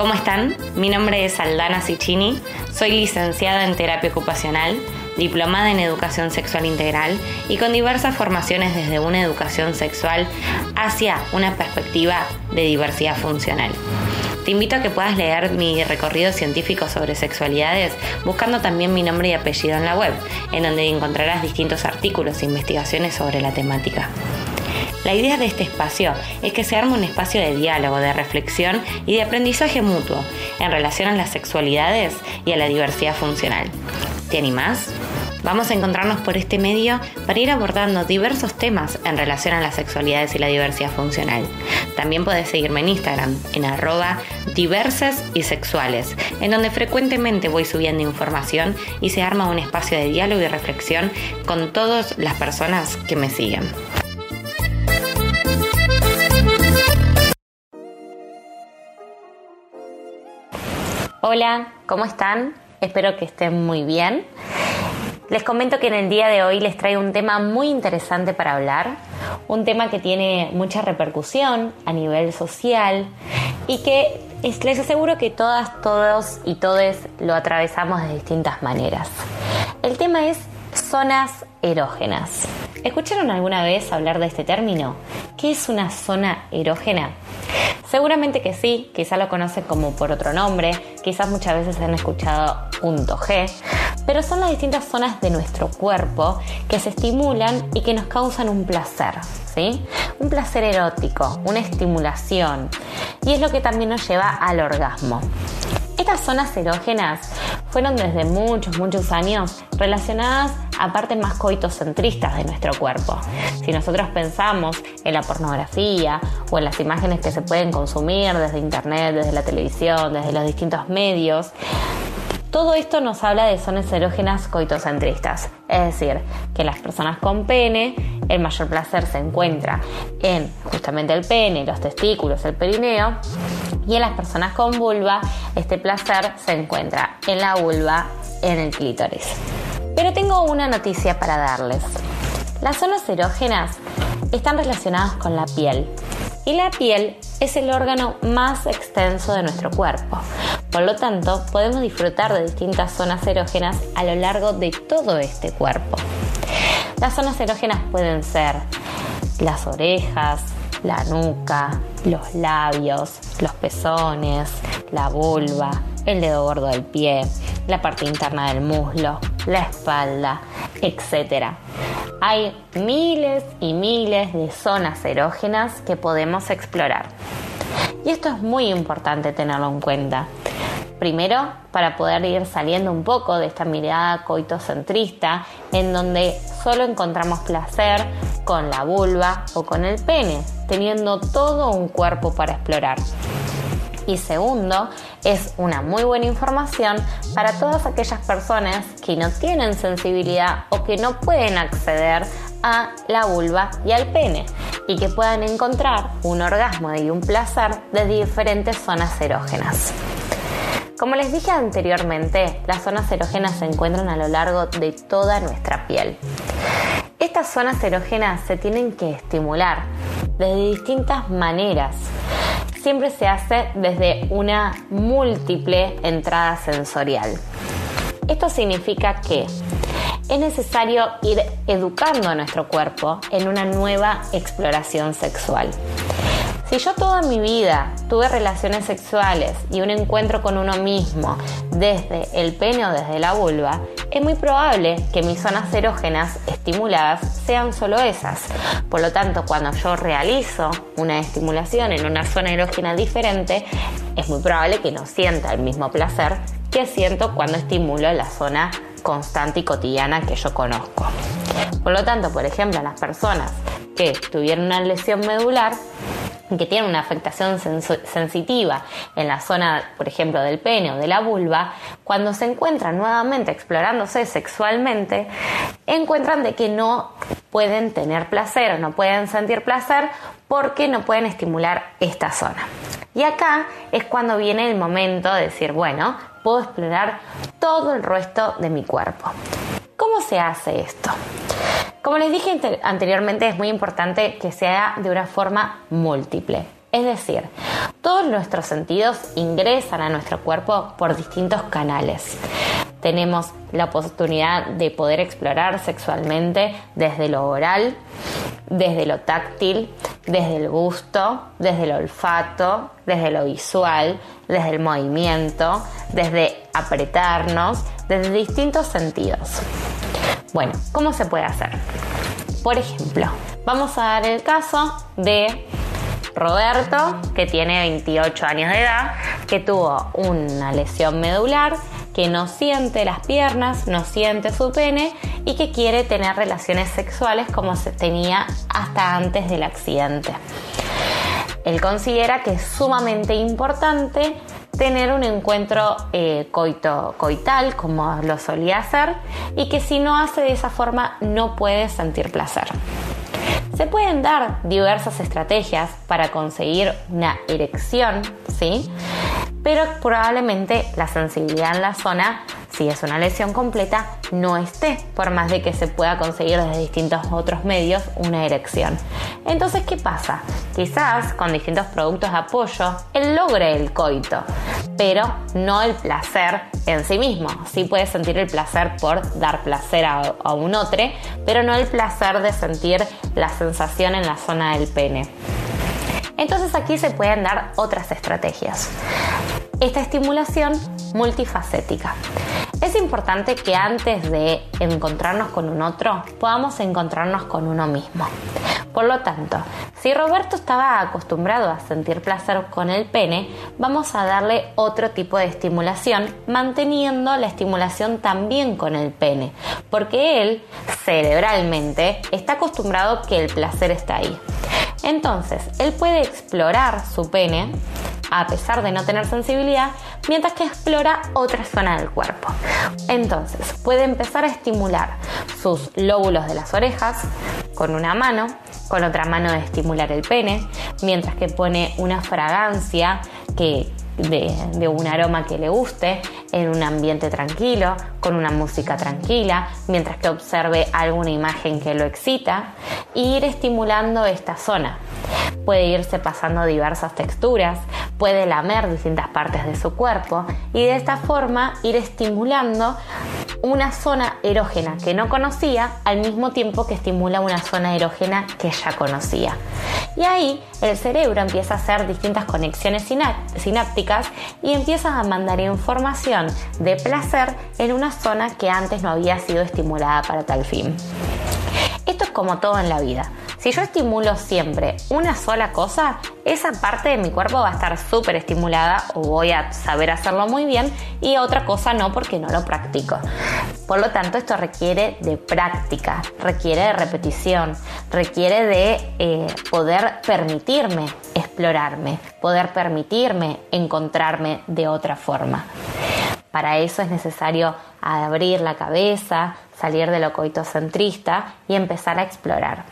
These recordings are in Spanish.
¿Cómo están? Mi nombre es Aldana Ciccini, soy licenciada en terapia ocupacional, diplomada en educación sexual integral y con diversas formaciones desde una educación sexual hacia una perspectiva de diversidad funcional. Te invito a que puedas leer mi recorrido científico sobre sexualidades buscando también mi nombre y apellido en la web, en donde encontrarás distintos artículos e investigaciones sobre la temática. La idea de este espacio es que se arme un espacio de diálogo, de reflexión y de aprendizaje mutuo en relación a las sexualidades y a la diversidad funcional. ¿Te animás? Vamos a encontrarnos por este medio para ir abordando diversos temas en relación a las sexualidades y la diversidad funcional. También puedes seguirme en Instagram en arroba diversas y sexuales, en donde frecuentemente voy subiendo información y se arma un espacio de diálogo y reflexión con todas las personas que me siguen. Hola, ¿cómo están? Espero que estén muy bien. Les comento que en el día de hoy les traigo un tema muy interesante para hablar, un tema que tiene mucha repercusión a nivel social y que les aseguro que todas, todos y todes lo atravesamos de distintas maneras. El tema es zonas erógenas. ¿Escucharon alguna vez hablar de este término? ¿Qué es una zona erógena? Seguramente que sí, quizá lo conocen como por otro nombre, quizás muchas veces han escuchado punto G, pero son las distintas zonas de nuestro cuerpo que se estimulan y que nos causan un placer, ¿sí? Un placer erótico, una estimulación, y es lo que también nos lleva al orgasmo. Estas zonas erógenas fueron desde muchos, muchos años relacionadas a partes más coitocentristas de nuestro cuerpo. Si nosotros pensamos en la pornografía o en las imágenes que se pueden consumir desde internet, desde la televisión, desde los distintos medios, todo esto nos habla de zonas erógenas coitocentristas, es decir, que las personas con pene el mayor placer se encuentra en justamente el pene, los testículos, el perineo, y en las personas con vulva este placer se encuentra en la vulva, en el clítoris. Pero tengo una noticia para darles. Las zonas erógenas están relacionadas con la piel y la piel es el órgano más extenso de nuestro cuerpo. Por lo tanto, podemos disfrutar de distintas zonas erógenas a lo largo de todo este cuerpo. Las zonas erógenas pueden ser las orejas, la nuca, los labios, los pezones, la vulva, el dedo gordo del pie, la parte interna del muslo, la espalda, etc. Hay miles y miles de zonas erógenas que podemos explorar. Y esto es muy importante tenerlo en cuenta. Primero, para poder ir saliendo un poco de esta mirada coitocentrista en donde solo encontramos placer con la vulva o con el pene, teniendo todo un cuerpo para explorar. Y segundo, es una muy buena información para todas aquellas personas que no tienen sensibilidad o que no pueden acceder a la vulva y al pene y que puedan encontrar un orgasmo y un placer de diferentes zonas erógenas. Como les dije anteriormente, las zonas erógenas se encuentran a lo largo de toda nuestra piel. Estas zonas erógenas se tienen que estimular de distintas maneras. Siempre se hace desde una múltiple entrada sensorial. Esto significa que es necesario ir educando a nuestro cuerpo en una nueva exploración sexual. Si yo toda mi vida tuve relaciones sexuales y un encuentro con uno mismo desde el pene o desde la vulva, es muy probable que mis zonas erógenas estimuladas sean solo esas. Por lo tanto, cuando yo realizo una estimulación en una zona erógena diferente, es muy probable que no sienta el mismo placer que siento cuando estimulo la zona constante y cotidiana que yo conozco. Por lo tanto, por ejemplo, las personas que tuvieron una lesión medular, que tienen una afectación sensitiva en la zona, por ejemplo, del pene o de la vulva, cuando se encuentran nuevamente explorándose sexualmente, encuentran de que no pueden tener placer o no pueden sentir placer porque no pueden estimular esta zona. Y acá es cuando viene el momento de decir, bueno, puedo explorar todo el resto de mi cuerpo. ¿Cómo se hace esto? Como les dije anteriormente, es muy importante que sea de una forma múltiple. Es decir, todos nuestros sentidos ingresan a nuestro cuerpo por distintos canales. Tenemos la oportunidad de poder explorar sexualmente desde lo oral, desde lo táctil, desde el gusto, desde el olfato, desde lo visual, desde el movimiento, desde apretarnos, desde distintos sentidos. Bueno, ¿cómo se puede hacer? Por ejemplo, vamos a dar el caso de Roberto, que tiene 28 años de edad, que tuvo una lesión medular, que no siente las piernas, no siente su pene y que quiere tener relaciones sexuales como se tenía hasta antes del accidente. Él considera que es sumamente importante tener un encuentro eh, coito, coital como lo solía hacer y que si no hace de esa forma no puede sentir placer. Se pueden dar diversas estrategias para conseguir una erección, ¿sí? Pero probablemente la sensibilidad en la zona si es una lesión completa, no esté, por más de que se pueda conseguir desde distintos otros medios una erección. Entonces, ¿qué pasa? Quizás con distintos productos de apoyo, él logre el coito, pero no el placer en sí mismo. Sí puede sentir el placer por dar placer a, a un otro, pero no el placer de sentir la sensación en la zona del pene. Entonces aquí se pueden dar otras estrategias. Esta estimulación multifacética. Es importante que antes de encontrarnos con un otro podamos encontrarnos con uno mismo. Por lo tanto, si Roberto estaba acostumbrado a sentir placer con el pene, vamos a darle otro tipo de estimulación, manteniendo la estimulación también con el pene, porque él cerebralmente está acostumbrado que el placer está ahí. Entonces, él puede explorar su pene a pesar de no tener sensibilidad, mientras que explora otra zona del cuerpo. Entonces, puede empezar a estimular sus lóbulos de las orejas con una mano, con otra mano de estimular el pene, mientras que pone una fragancia que de, un aroma que le guste, en un ambiente tranquilo, con una música tranquila, mientras que observe alguna imagen que lo excita, e ir estimulando esta zona. Puede irse pasando diversas texturas, puede lamer distintas partes de su cuerpo y de esta forma ir estimulando una zona erógena que no conocía al mismo tiempo que estimula una zona erógena que ya conocía. Y ahí el cerebro empieza a hacer distintas conexiones sinápticas y empieza a mandar información de placer en una zona que antes no había sido estimulada para tal fin. Esto es como todo en la vida. Si yo estimulo siempre una sola cosa, esa parte de mi cuerpo va a estar súper estimulada o voy a saber hacerlo muy bien y otra cosa no porque no lo practico. Por lo tanto, esto requiere de práctica, requiere de repetición, requiere de eh, poder permitirme explorarme, poder permitirme encontrarme de otra forma. Para eso es necesario abrir la cabeza, salir de lo coitocentrista y empezar a explorar.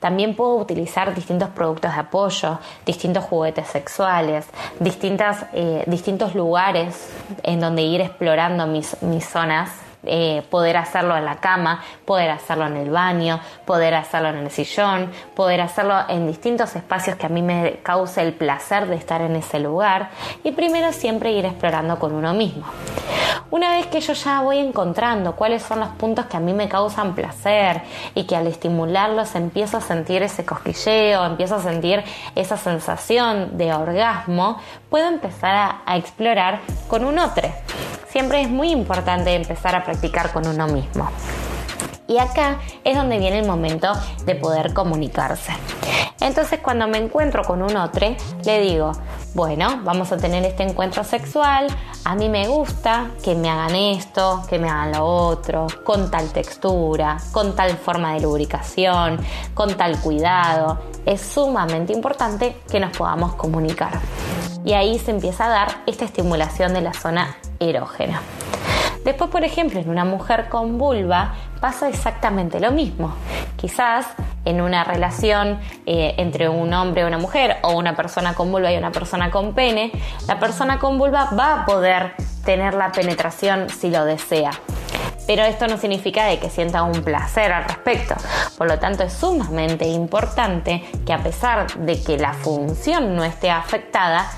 También puedo utilizar distintos productos de apoyo, distintos juguetes sexuales, distintas, eh, distintos lugares en donde ir explorando mis, mis zonas eh, poder hacerlo en la cama, poder hacerlo en el baño, poder hacerlo en el sillón, poder hacerlo en distintos espacios que a mí me cause el placer de estar en ese lugar y primero siempre ir explorando con uno mismo. Una vez que yo ya voy encontrando cuáles son los puntos que a mí me causan placer y que al estimularlos empiezo a sentir ese cosquilleo, empiezo a sentir esa sensación de orgasmo, puedo empezar a, a explorar con un otro siempre es muy importante empezar a practicar con uno mismo. Y acá es donde viene el momento de poder comunicarse. Entonces cuando me encuentro con un otro, le digo, bueno, vamos a tener este encuentro sexual, a mí me gusta que me hagan esto, que me hagan lo otro, con tal textura, con tal forma de lubricación, con tal cuidado. Es sumamente importante que nos podamos comunicar. Y ahí se empieza a dar esta estimulación de la zona erógena. Después, por ejemplo, en una mujer con vulva pasa exactamente lo mismo. Quizás en una relación eh, entre un hombre y una mujer o una persona con vulva y una persona con pene, la persona con vulva va a poder tener la penetración si lo desea. Pero esto no significa de que sienta un placer al respecto. Por lo tanto, es sumamente importante que a pesar de que la función no esté afectada,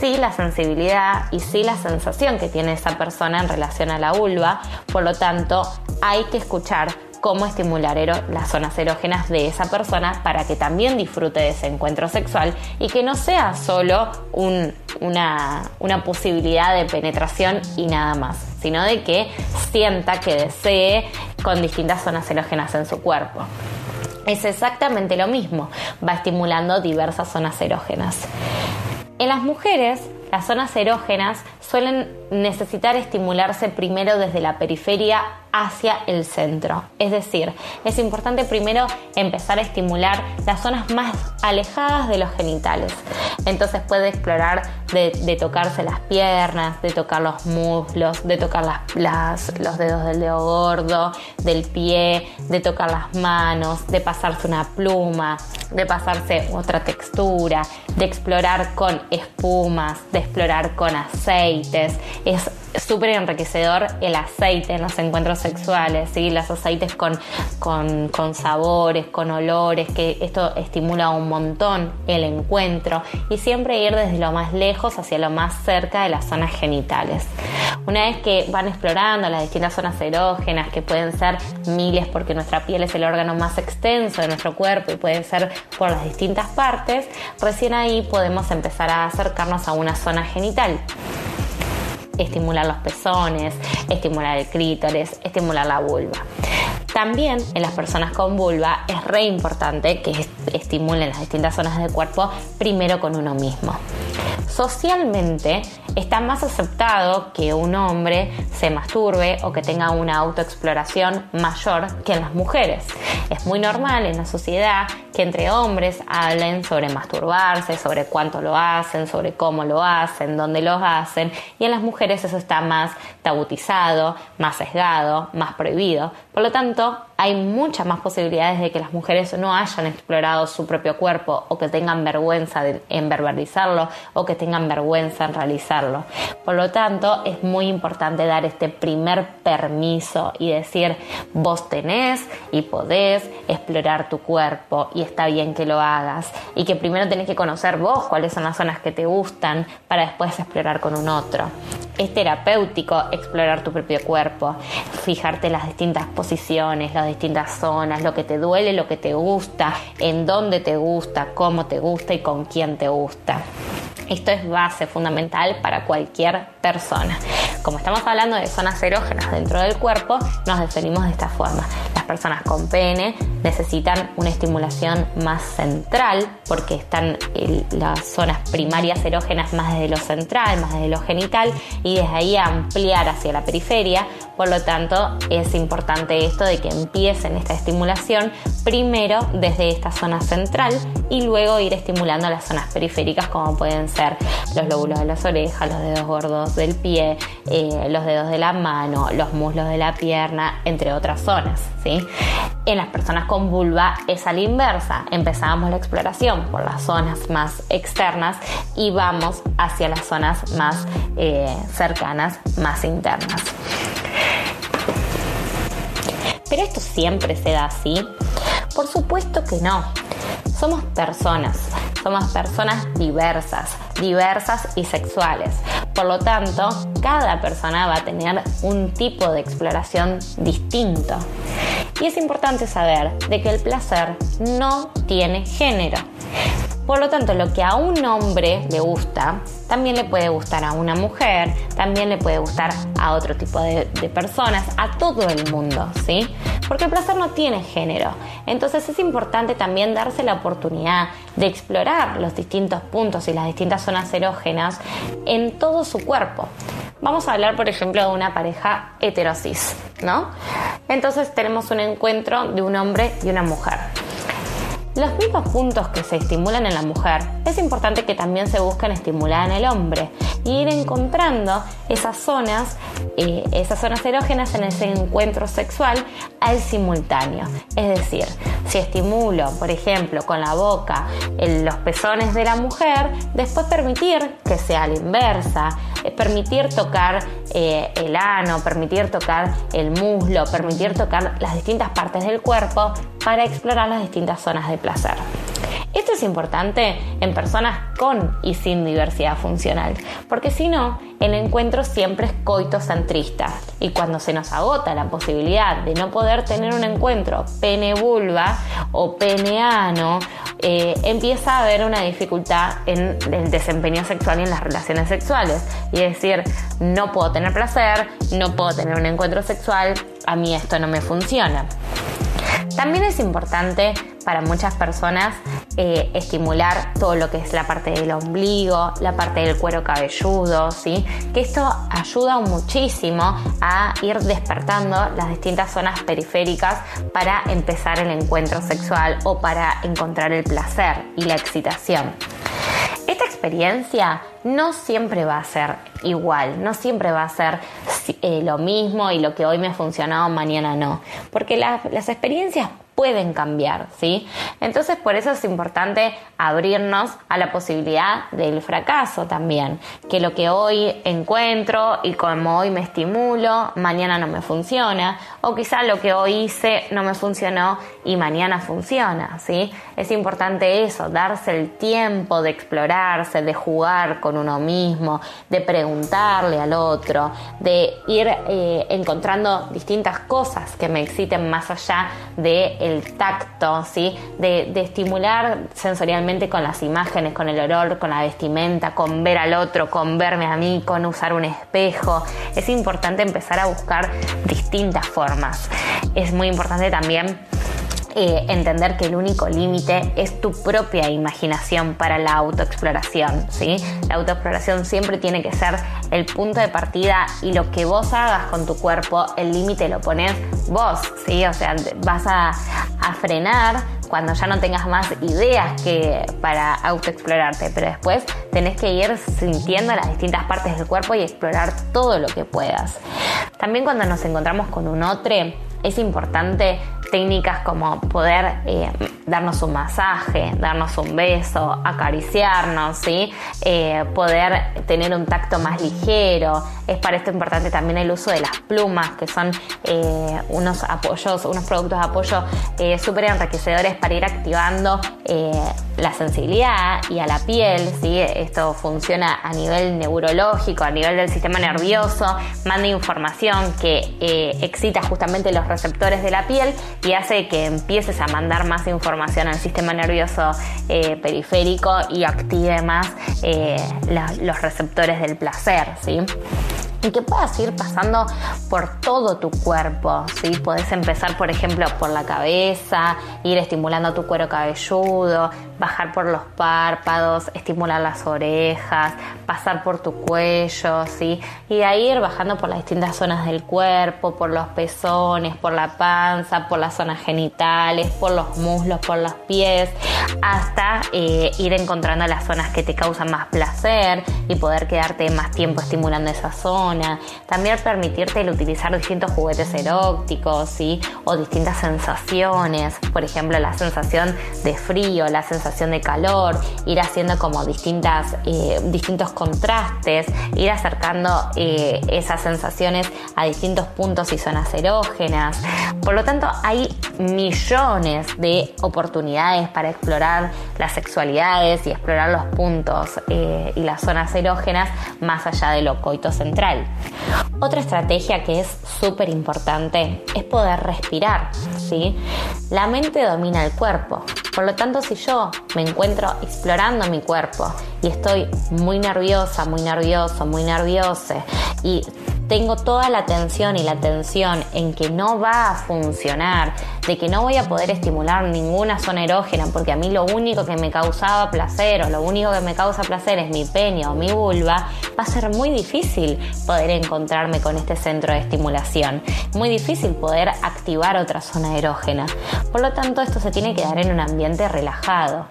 sí la sensibilidad y sí la sensación que tiene esa persona en relación a la vulva, por lo tanto, hay que escuchar cómo estimular las zonas erógenas de esa persona para que también disfrute de ese encuentro sexual y que no sea solo una, una posibilidad de penetración y nada más, sino de que sienta que desee con distintas zonas erógenas en su cuerpo. Es exactamente lo mismo, va estimulando diversas zonas erógenas. En las mujeres, las zonas erógenas suelen necesitar estimularse primero desde la periferia hacia el centro. Es decir, es importante primero empezar a estimular las zonas más alejadas de los genitales. Entonces puede explorar de, tocarse las piernas, de tocar los muslos, de tocar los dedos del dedo gordo, del pie, de tocar las manos, de pasarse una pluma, de pasarse otra textura, de explorar con espumas, de explorar con Es súper enriquecedor el aceite en los encuentros sexuales, ¿sí? los aceites con, con, sabores, con olores, que esto estimula un montón el encuentro y siempre ir desde lo más lejos hacia lo más cerca de las zonas genitales. Una vez que van explorando las distintas zonas erógenas, que pueden ser miles porque nuestra piel es el órgano más extenso de nuestro cuerpo y puede ser por las distintas partes, recién ahí podemos empezar a acercarnos a una zona genital estimular los pezones, estimular el clítoris, estimular la vulva. También en las personas con vulva es re importante que estimulen las distintas zonas del cuerpo primero con uno mismo. Socialmente está más aceptado que un hombre se masturbe o que tenga una autoexploración mayor que en las mujeres. Es muy normal en la sociedad que entre hombres hablen sobre masturbarse, sobre cuánto lo hacen, sobre cómo lo hacen, dónde lo hacen, y en las mujeres eso está más tabutizado, más sesgado, más prohibido. Por lo tanto, hay muchas más posibilidades de que las mujeres no hayan explorado su propio cuerpo o que tengan vergüenza en verbalizarlo o que tengan vergüenza en realizarlo. Por lo tanto, es muy importante dar este primer permiso y decir, vos tenés y podés explorar tu cuerpo y está bien que lo hagas y que primero tenés que conocer vos cuáles son las zonas que te gustan para después explorar con un otro. Es terapéutico explorar tu propio cuerpo, fijarte las distintas posiciones, las distintas zonas, lo que te duele, lo que te gusta, en dónde te gusta, cómo te gusta y con quién te gusta. Esto es base fundamental para cualquier persona. Como estamos hablando de zonas erógenas dentro del cuerpo, nos definimos de esta forma. Las personas con pene necesitan una estimulación más central porque están las zonas primarias erógenas más desde lo central, más desde lo genital y desde ahí ampliar hacia la periferia. Por lo tanto, es importante esto de que empiecen esta estimulación primero desde esta zona central y luego ir estimulando las zonas periféricas como pueden ser los lóbulos de las orejas, los dedos gordos del pie, eh, los dedos de la mano, los muslos de la pierna, entre otras zonas. ¿sí? En las personas con vulva es a la inversa. Empezamos la exploración por las zonas más externas y vamos hacia las zonas más eh, cercanas, más internas. ¿Pero esto siempre se da así? Por supuesto que no. Somos personas, somos personas diversas, diversas y sexuales. Por lo tanto, cada persona va a tener un tipo de exploración distinto. Y es importante saber de que el placer no tiene género. Por lo tanto, lo que a un hombre le gusta, también le puede gustar a una mujer, también le puede gustar a otro tipo de, personas, a todo el mundo, ¿sí? Porque el placer no tiene género. Entonces es importante también darse la oportunidad de explorar los distintos puntos y las distintas zonas erógenas en todo su cuerpo. Vamos a hablar, por ejemplo, de una pareja heterosis, ¿no? Entonces tenemos un encuentro de un hombre y una mujer los mismos puntos que se estimulan en la mujer, es importante que también se busquen estimular en el hombre y ir encontrando esas zonas, eh, esas zonas erógenas en ese encuentro sexual al simultáneo. Es decir, si estimulo, por ejemplo, con la boca los pezones de la mujer, después permitir que sea la inversa, permitir tocar eh, el ano, permitir tocar el muslo, permitir tocar las distintas partes del cuerpo para explorar las distintas zonas de placer. Esto es importante en personas con y sin diversidad funcional, porque si no, el encuentro siempre es coitocentrista y cuando se nos agota la posibilidad de no poder tener un encuentro pene-vulva o peneano, eh, empieza a haber una dificultad en el desempeño sexual y en las relaciones sexuales. Y es decir, no puedo tener placer, no puedo tener un encuentro sexual, a mí esto no me funciona. También es importante para muchas personas eh, estimular todo lo que es la parte del ombligo, la parte del cuero cabelludo, ¿sí? que esto ayuda muchísimo a ir despertando las distintas zonas periféricas para empezar el encuentro sexual o para encontrar el placer y la excitación. Esta experiencia no siempre va a ser igual, no siempre va a ser eh, lo mismo y lo que hoy me ha funcionado mañana no, porque las experiencias pueden cambiar, ¿sí? Entonces por eso es importante abrirnos a la posibilidad del fracaso también, que lo que hoy encuentro y como hoy me estimulo, mañana no me funciona, o quizá lo que hoy hice no me funcionó y mañana funciona, ¿sí? Es importante eso, darse el tiempo de explorarse, de jugar con uno mismo, de preguntarle al otro, de ir eh, encontrando distintas cosas que me exciten más allá de el tacto, ¿sí? De, estimular sensorialmente con las imágenes, con el olor, con la vestimenta, con ver al otro, con verme a mí, con usar un espejo. Es importante empezar a buscar distintas formas. Es muy importante también eh, entender que el único límite es tu propia imaginación para la autoexploración, ¿sí? La autoexploración siempre tiene que ser el punto de partida y lo que vos hagas con tu cuerpo, el límite lo pones vos, ¿sí? O sea, vas a, a frenar cuando ya no tengas más ideas que para autoexplorarte, pero después tenés que ir sintiendo las distintas partes del cuerpo y explorar todo lo que puedas. También cuando nos encontramos con un otro, es importante técnicas como poder eh, darnos un masaje, darnos un beso, acariciarnos, ¿sí? Eh, poder tener un tacto más ligero. Es para esto importante también el uso de las plumas, que son eh, unos apoyos, unos productos de apoyo súper enriquecedores para ir activando la sensibilidad y a la piel. ¿sí? Esto funciona a nivel neurológico, a nivel del sistema nervioso, manda información que excita justamente los receptores de la piel y hace que empieces a mandar más información al sistema nervioso eh, periférico y active más eh, los receptores del placer, ¿sí? y que puedas ir pasando por todo tu cuerpo, ¿sí? Podés empezar, por ejemplo, por la cabeza, ir estimulando tu cuero cabelludo, bajar por los párpados, estimular las orejas, pasar por tu cuello, ¿sí? Y de ahí ir bajando por las distintas zonas del cuerpo, por los pezones, por la panza, por las zonas genitales, por los muslos, por los pies, hasta eh, ir encontrando las zonas que te causan más placer y poder quedarte más tiempo estimulando esa zona. También permitirte el utilizar distintos juguetes eróticos, ¿sí? O distintas sensaciones, por ejemplo, la sensación de frío, la sensación de calor, ir haciendo como distintas, eh, distintos contrastes, ir acercando eh, esas sensaciones a distintos puntos y zonas erógenas. Por lo tanto, hay millones de oportunidades para explorar las sexualidades y explorar los puntos eh, y las zonas erógenas más allá de lo coito central. Otra estrategia que es súper importante es poder respirar. ¿sí? La mente domina el cuerpo. Por lo tanto, si yo me encuentro explorando mi cuerpo y estoy muy nerviosa, muy nervioso, muy nerviosa y tengo toda la atención y la atención en que no va a funcionar, de que no voy a poder estimular ninguna zona erógena, porque a mí lo único que me causaba placer o lo único que me causa placer es mi pene o mi vulva, va a ser muy difícil poder encontrarme con este centro de estimulación, muy difícil poder activar otra zona erógena. Por lo tanto, esto se tiene que dar en un ambiente relajado.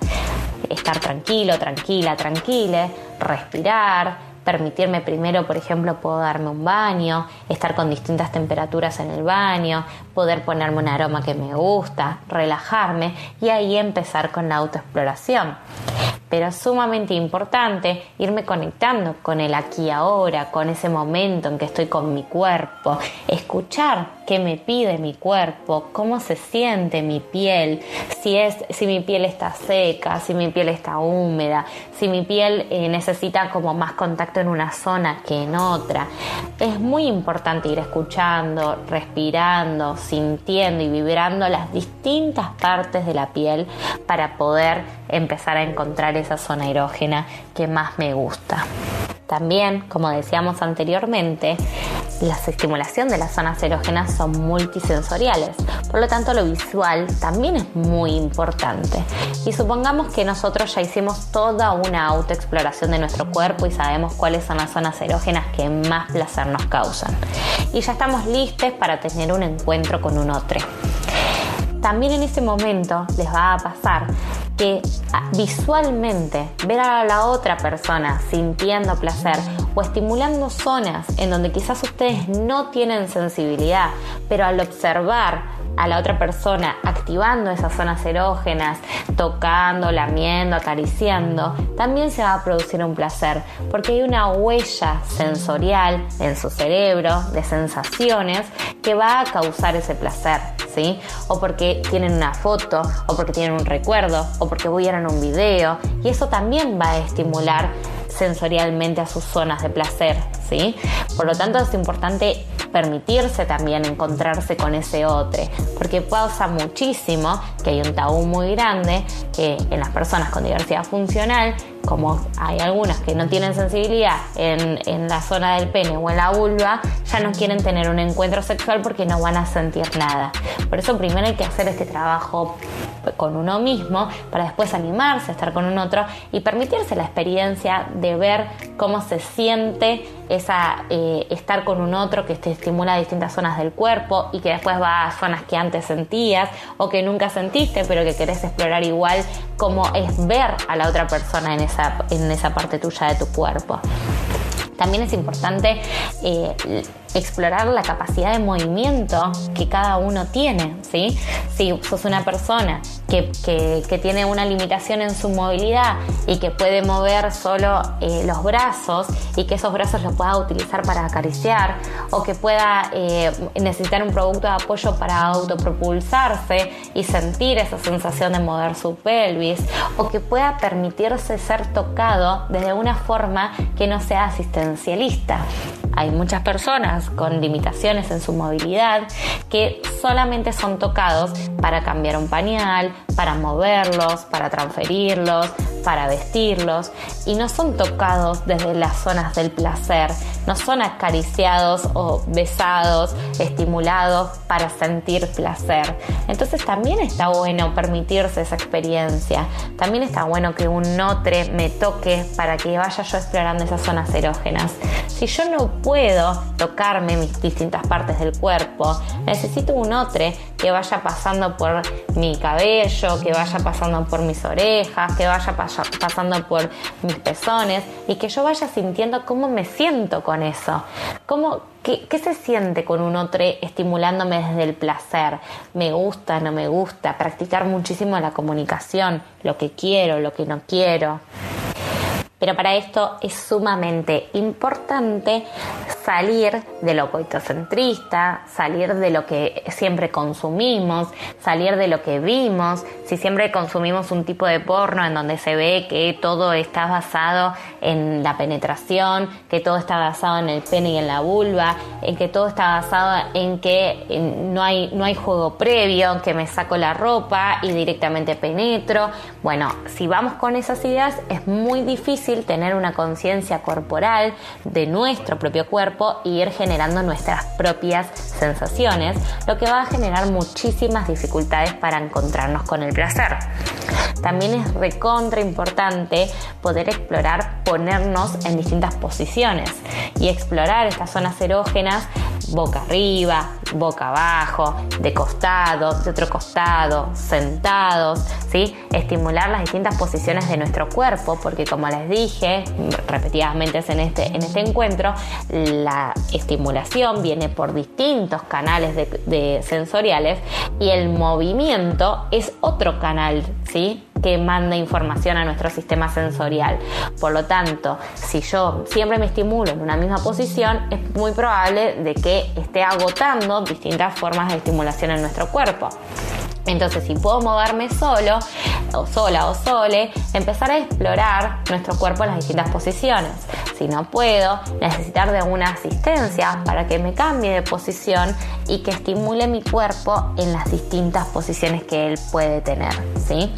Estar tranquilo, tranquila, tranquile, respirar, permitirme primero, por ejemplo, puedo darme un baño, estar con distintas temperaturas en el baño, poder ponerme un aroma que me gusta, relajarme y ahí empezar con la autoexploración. pero sumamente importante irme conectando con el aquí ahora, con ese momento en que estoy con mi cuerpo, escuchar qué me pide mi cuerpo, cómo se siente mi piel, si, es, si mi piel está seca, si mi piel está húmeda, si mi piel eh, necesita como más contacto en una zona que en otra. Es muy importante ir escuchando, respirando, sintiendo y vibrando las distintas partes de la piel para poder empezar a encontrar esa zona erógena que más me gusta. También, como decíamos anteriormente, la estimulación de las zonas erógenas son multisensoriales, por lo tanto lo visual también es muy importante. Y supongamos que nosotros ya hicimos toda una autoexploración de nuestro cuerpo y sabemos cuáles son las zonas erógenas que más placer nos causan. Y ya estamos listos para tener un encuentro con un otro. También en ese momento les va a pasar que ah, visualmente ver a la otra persona sintiendo placer o estimulando zonas en donde quizás ustedes no tienen sensibilidad, pero al observar a la otra persona activando esas zonas erógenas, tocando, lamiendo, acariciando, también se va a producir un placer, porque hay una huella sensorial en su cerebro de sensaciones que va a causar ese placer, ¿sí? O porque tienen una foto, o porque tienen un recuerdo, o porque vieron un video, y eso también va a estimular sensorialmente a sus zonas de placer, ¿sí? Por lo tanto es importante permitirse también encontrarse con ese otro, porque pasa muchísimo que hay un tabú muy grande que en las personas con diversidad funcional como hay algunas que no tienen sensibilidad en, en, la zona del pene o en la vulva, ya no quieren tener un encuentro sexual porque no van a sentir nada. Por eso primero hay que hacer este trabajo con uno mismo para después animarse a estar con un otro y permitirse la experiencia de ver cómo se siente esa, eh, estar con un otro que te estimula distintas zonas del cuerpo y que después va a zonas que antes sentías o que nunca sentiste pero que querés explorar igual cómo es ver a la otra persona en en esa parte tuya de tu cuerpo. También es importante eh, explorar la capacidad de movimiento que cada uno tiene, ¿sí? Si sos una persona que, tiene una limitación en su movilidad y que puede mover solo eh, los brazos y que esos brazos los pueda utilizar para acariciar o que pueda eh, necesitar un producto de apoyo para autopropulsarse y sentir esa sensación de mover su pelvis o que pueda permitirse ser tocado desde una forma que no sea asistencialista. Hay muchas personas con limitaciones en su movilidad que solamente son tocados para cambiar un pañal, para moverlos, para transferirlos, para vestirlos y no son tocados desde las zonas del placer, no son acariciados o besados, estimulados para sentir placer. Entonces también está bueno permitirse esa experiencia, también está bueno que un notre me toque para que vaya yo explorando esas zonas erógenas. Si yo no puedo tocarme mis distintas partes del cuerpo, necesito un otro que vaya pasando por mi cabello, que vaya pasando por mis orejas, que vaya pasando por mis pezones y que yo vaya sintiendo cómo me siento con eso. Cómo, qué, qué se siente con un otro estimulándome desde el placer? ¿Me gusta, no me gusta? Practicar muchísimo la comunicación, lo que quiero, lo que no quiero. Pero para esto es sumamente importante salir de lo coitocentrista, salir de lo que siempre consumimos, salir de lo que vimos. Si siempre consumimos un tipo de porno en donde se ve que todo está basado en la penetración, que todo está basado en el pene y en la vulva, en que todo está basado en que no hay, no hay juego previo, que me saco la ropa y directamente penetro. Bueno, si vamos con esas ideas es muy difícil tener una conciencia corporal de nuestro propio cuerpo e ir generando nuestras propias sensaciones, lo que va a generar muchísimas dificultades para encontrarnos con el placer. También es recontra importante poder explorar ponernos en distintas posiciones y explorar estas zonas erógenas boca arriba, boca abajo, de costado, de otro costado, sentados, ¿sí? Estimular las distintas posiciones de nuestro cuerpo, porque como les dije repetidamente en este, en este encuentro, la estimulación viene por distintos canales de, sensoriales y el movimiento es otro canal, ¿sí? que manda información a nuestro sistema sensorial. Por lo tanto, si yo siempre me estimulo en una misma posición, es muy probable de que esté agotando distintas formas de estimulación en nuestro cuerpo. Entonces, si puedo moverme solo, o sola o sole, empezar a explorar nuestro cuerpo en las distintas posiciones. Si no puedo, necesitar de una asistencia para que me cambie de posición y que estimule mi cuerpo en las distintas posiciones que él puede tener. ¿sí?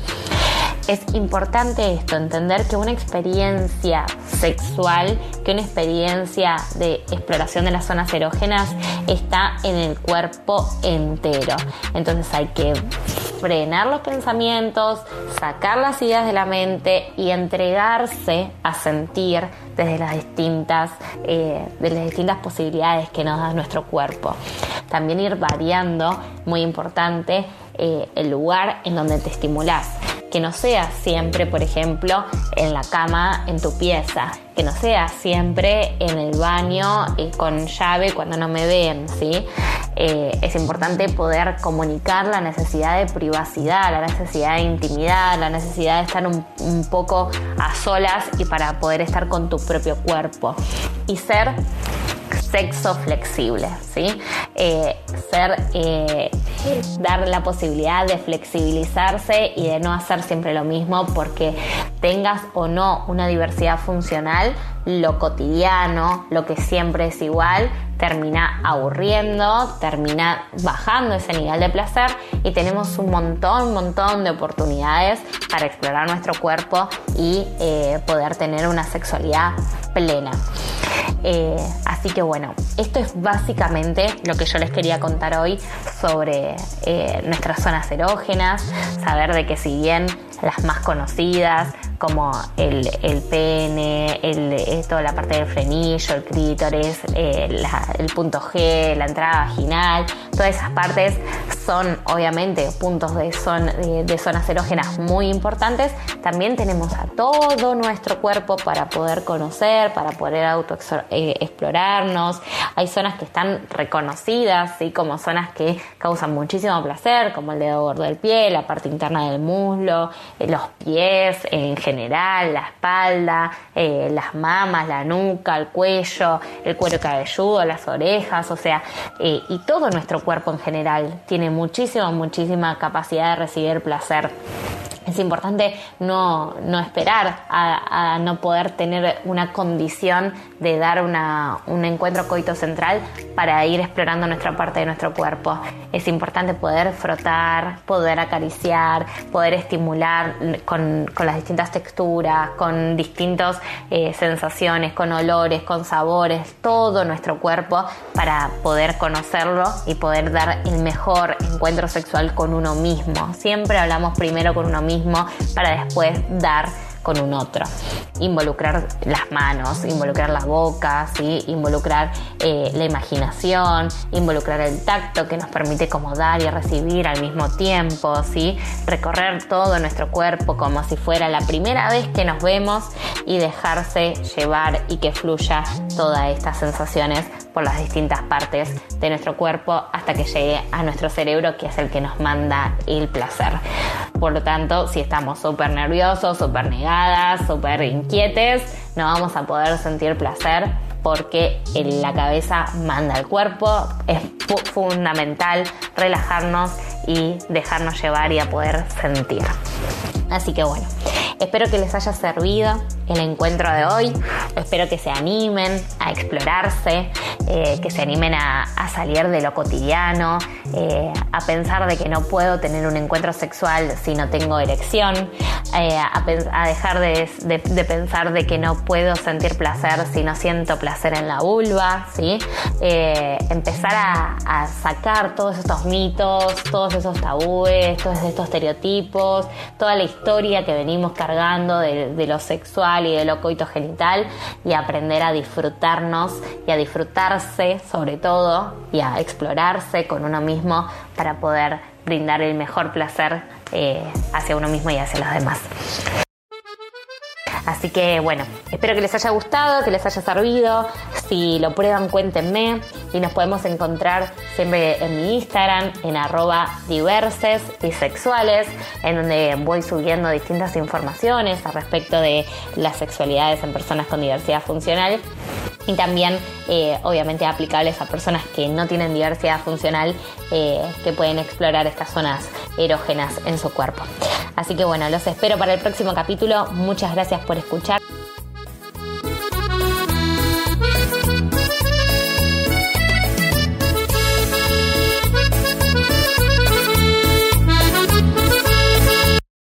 Es importante esto, entender que una experiencia sexual, que una experiencia de exploración de las zonas erógenas está en el cuerpo entero. Entonces hay que frenar los pensamientos, sacar las ideas de la mente y entregarse a sentir desde las distintas, eh, de las distintas posibilidades que nos da nuestro cuerpo. También ir variando, muy importante, eh, el lugar en donde te estimulas que no sea siempre, por ejemplo, en la cama, en tu pieza, que no sea siempre en el baño y con llave cuando no me ven, ¿sí? Eh, es importante poder comunicar la necesidad de privacidad, la necesidad de intimidad, la necesidad de estar un poco a solas y para poder estar con tu propio cuerpo y ser sexo flexible, ¿sí? Eh, ser, eh, dar la posibilidad de flexibilizarse y de no hacer siempre lo mismo porque tengas o no una diversidad funcional, lo cotidiano, lo que siempre es igual, termina aburriendo, termina bajando ese nivel de placer y tenemos un montón, montón de oportunidades para explorar nuestro cuerpo y eh, poder tener una sexualidad plena. Eh, así que bueno, esto es básicamente lo que yo les quería contar hoy sobre eh, nuestras zonas erógenas, saber de que si bien las más conocidas, como el, el pene, el, la parte del frenillo, el clítoris, eh, el punto G, la entrada vaginal, todas esas partes son obviamente puntos de, de, zonas erógenas muy importantes. También tenemos a todo nuestro cuerpo para poder conocer, para poder auto eh. Hay zonas que están reconocidas, ¿sí? como zonas que causan muchísimo placer, como el dedo gordo del pie, la parte interna del muslo, eh, los pies en general, la espalda, eh, las mamas, la nuca, el cuello, el cuero cabelludo, las orejas, o sea, eh, y todo nuestro cuerpo en general tiene muchísima, muchísima capacidad de recibir placer es importante no, esperar a, no poder tener una condición de dar un encuentro coito central para ir explorando nuestra parte de nuestro cuerpo. Es importante poder frotar, poder acariciar, poder estimular con, las distintas texturas, con distintas eh, sensaciones, con olores, con sabores, todo nuestro cuerpo para poder conocerlo y poder dar el mejor encuentro sexual con uno mismo. Siempre hablamos primero con uno mismo para después dar con un otro. Involucrar las manos, involucrar la boca, involucrar eh, la imaginación, involucrar el tacto que nos permite como dar y recibir al mismo tiempo, recorrer todo nuestro cuerpo como si fuera la primera vez que nos vemos y dejarse llevar y que fluya todas estas sensaciones por las distintas partes de nuestro cuerpo hasta que llegue a nuestro cerebro que es el que nos manda el placer. Por lo tanto, si estamos súper nerviosos, súper negadas, súper inquietes, no vamos a poder sentir placer porque la cabeza manda al cuerpo. Es fundamental relajarnos y dejarnos llevar y a poder sentir. Así que bueno, espero que les haya servido el encuentro de hoy. Espero que se animen a explorarse, eh, que se animen a, salir de lo cotidiano, eh, a pensar de que no puedo tener un encuentro sexual si no tengo erección, eh, a, dejar de, pensar de que no puedo sentir placer si no siento placer en la vulva, ¿sí? empezar a, sacar todos estos mitos, todos esos tabúes, todos estos estereotipos, toda la historia que venimos cargando de, lo sexual y de lo coito genital y aprender a disfrutarnos y a disfrutarse sobre todo y a explorarse con uno mismo para poder brindar el mejor placer eh, hacia uno mismo y hacia los demás. Así que bueno, espero que les haya gustado, que les haya servido. Si lo prueban, cuéntenme. Y nos podemos encontrar siempre en mi Instagram, en arroba diverses y sexuales, en donde voy subiendo distintas informaciones al respecto de las sexualidades en personas con diversidad funcional y también eh, obviamente aplicables a personas que no tienen diversidad funcional eh, que pueden explorar estas zonas erógenas en su cuerpo. Así que bueno, los espero para el próximo capítulo. Muchas gracias por escuchar.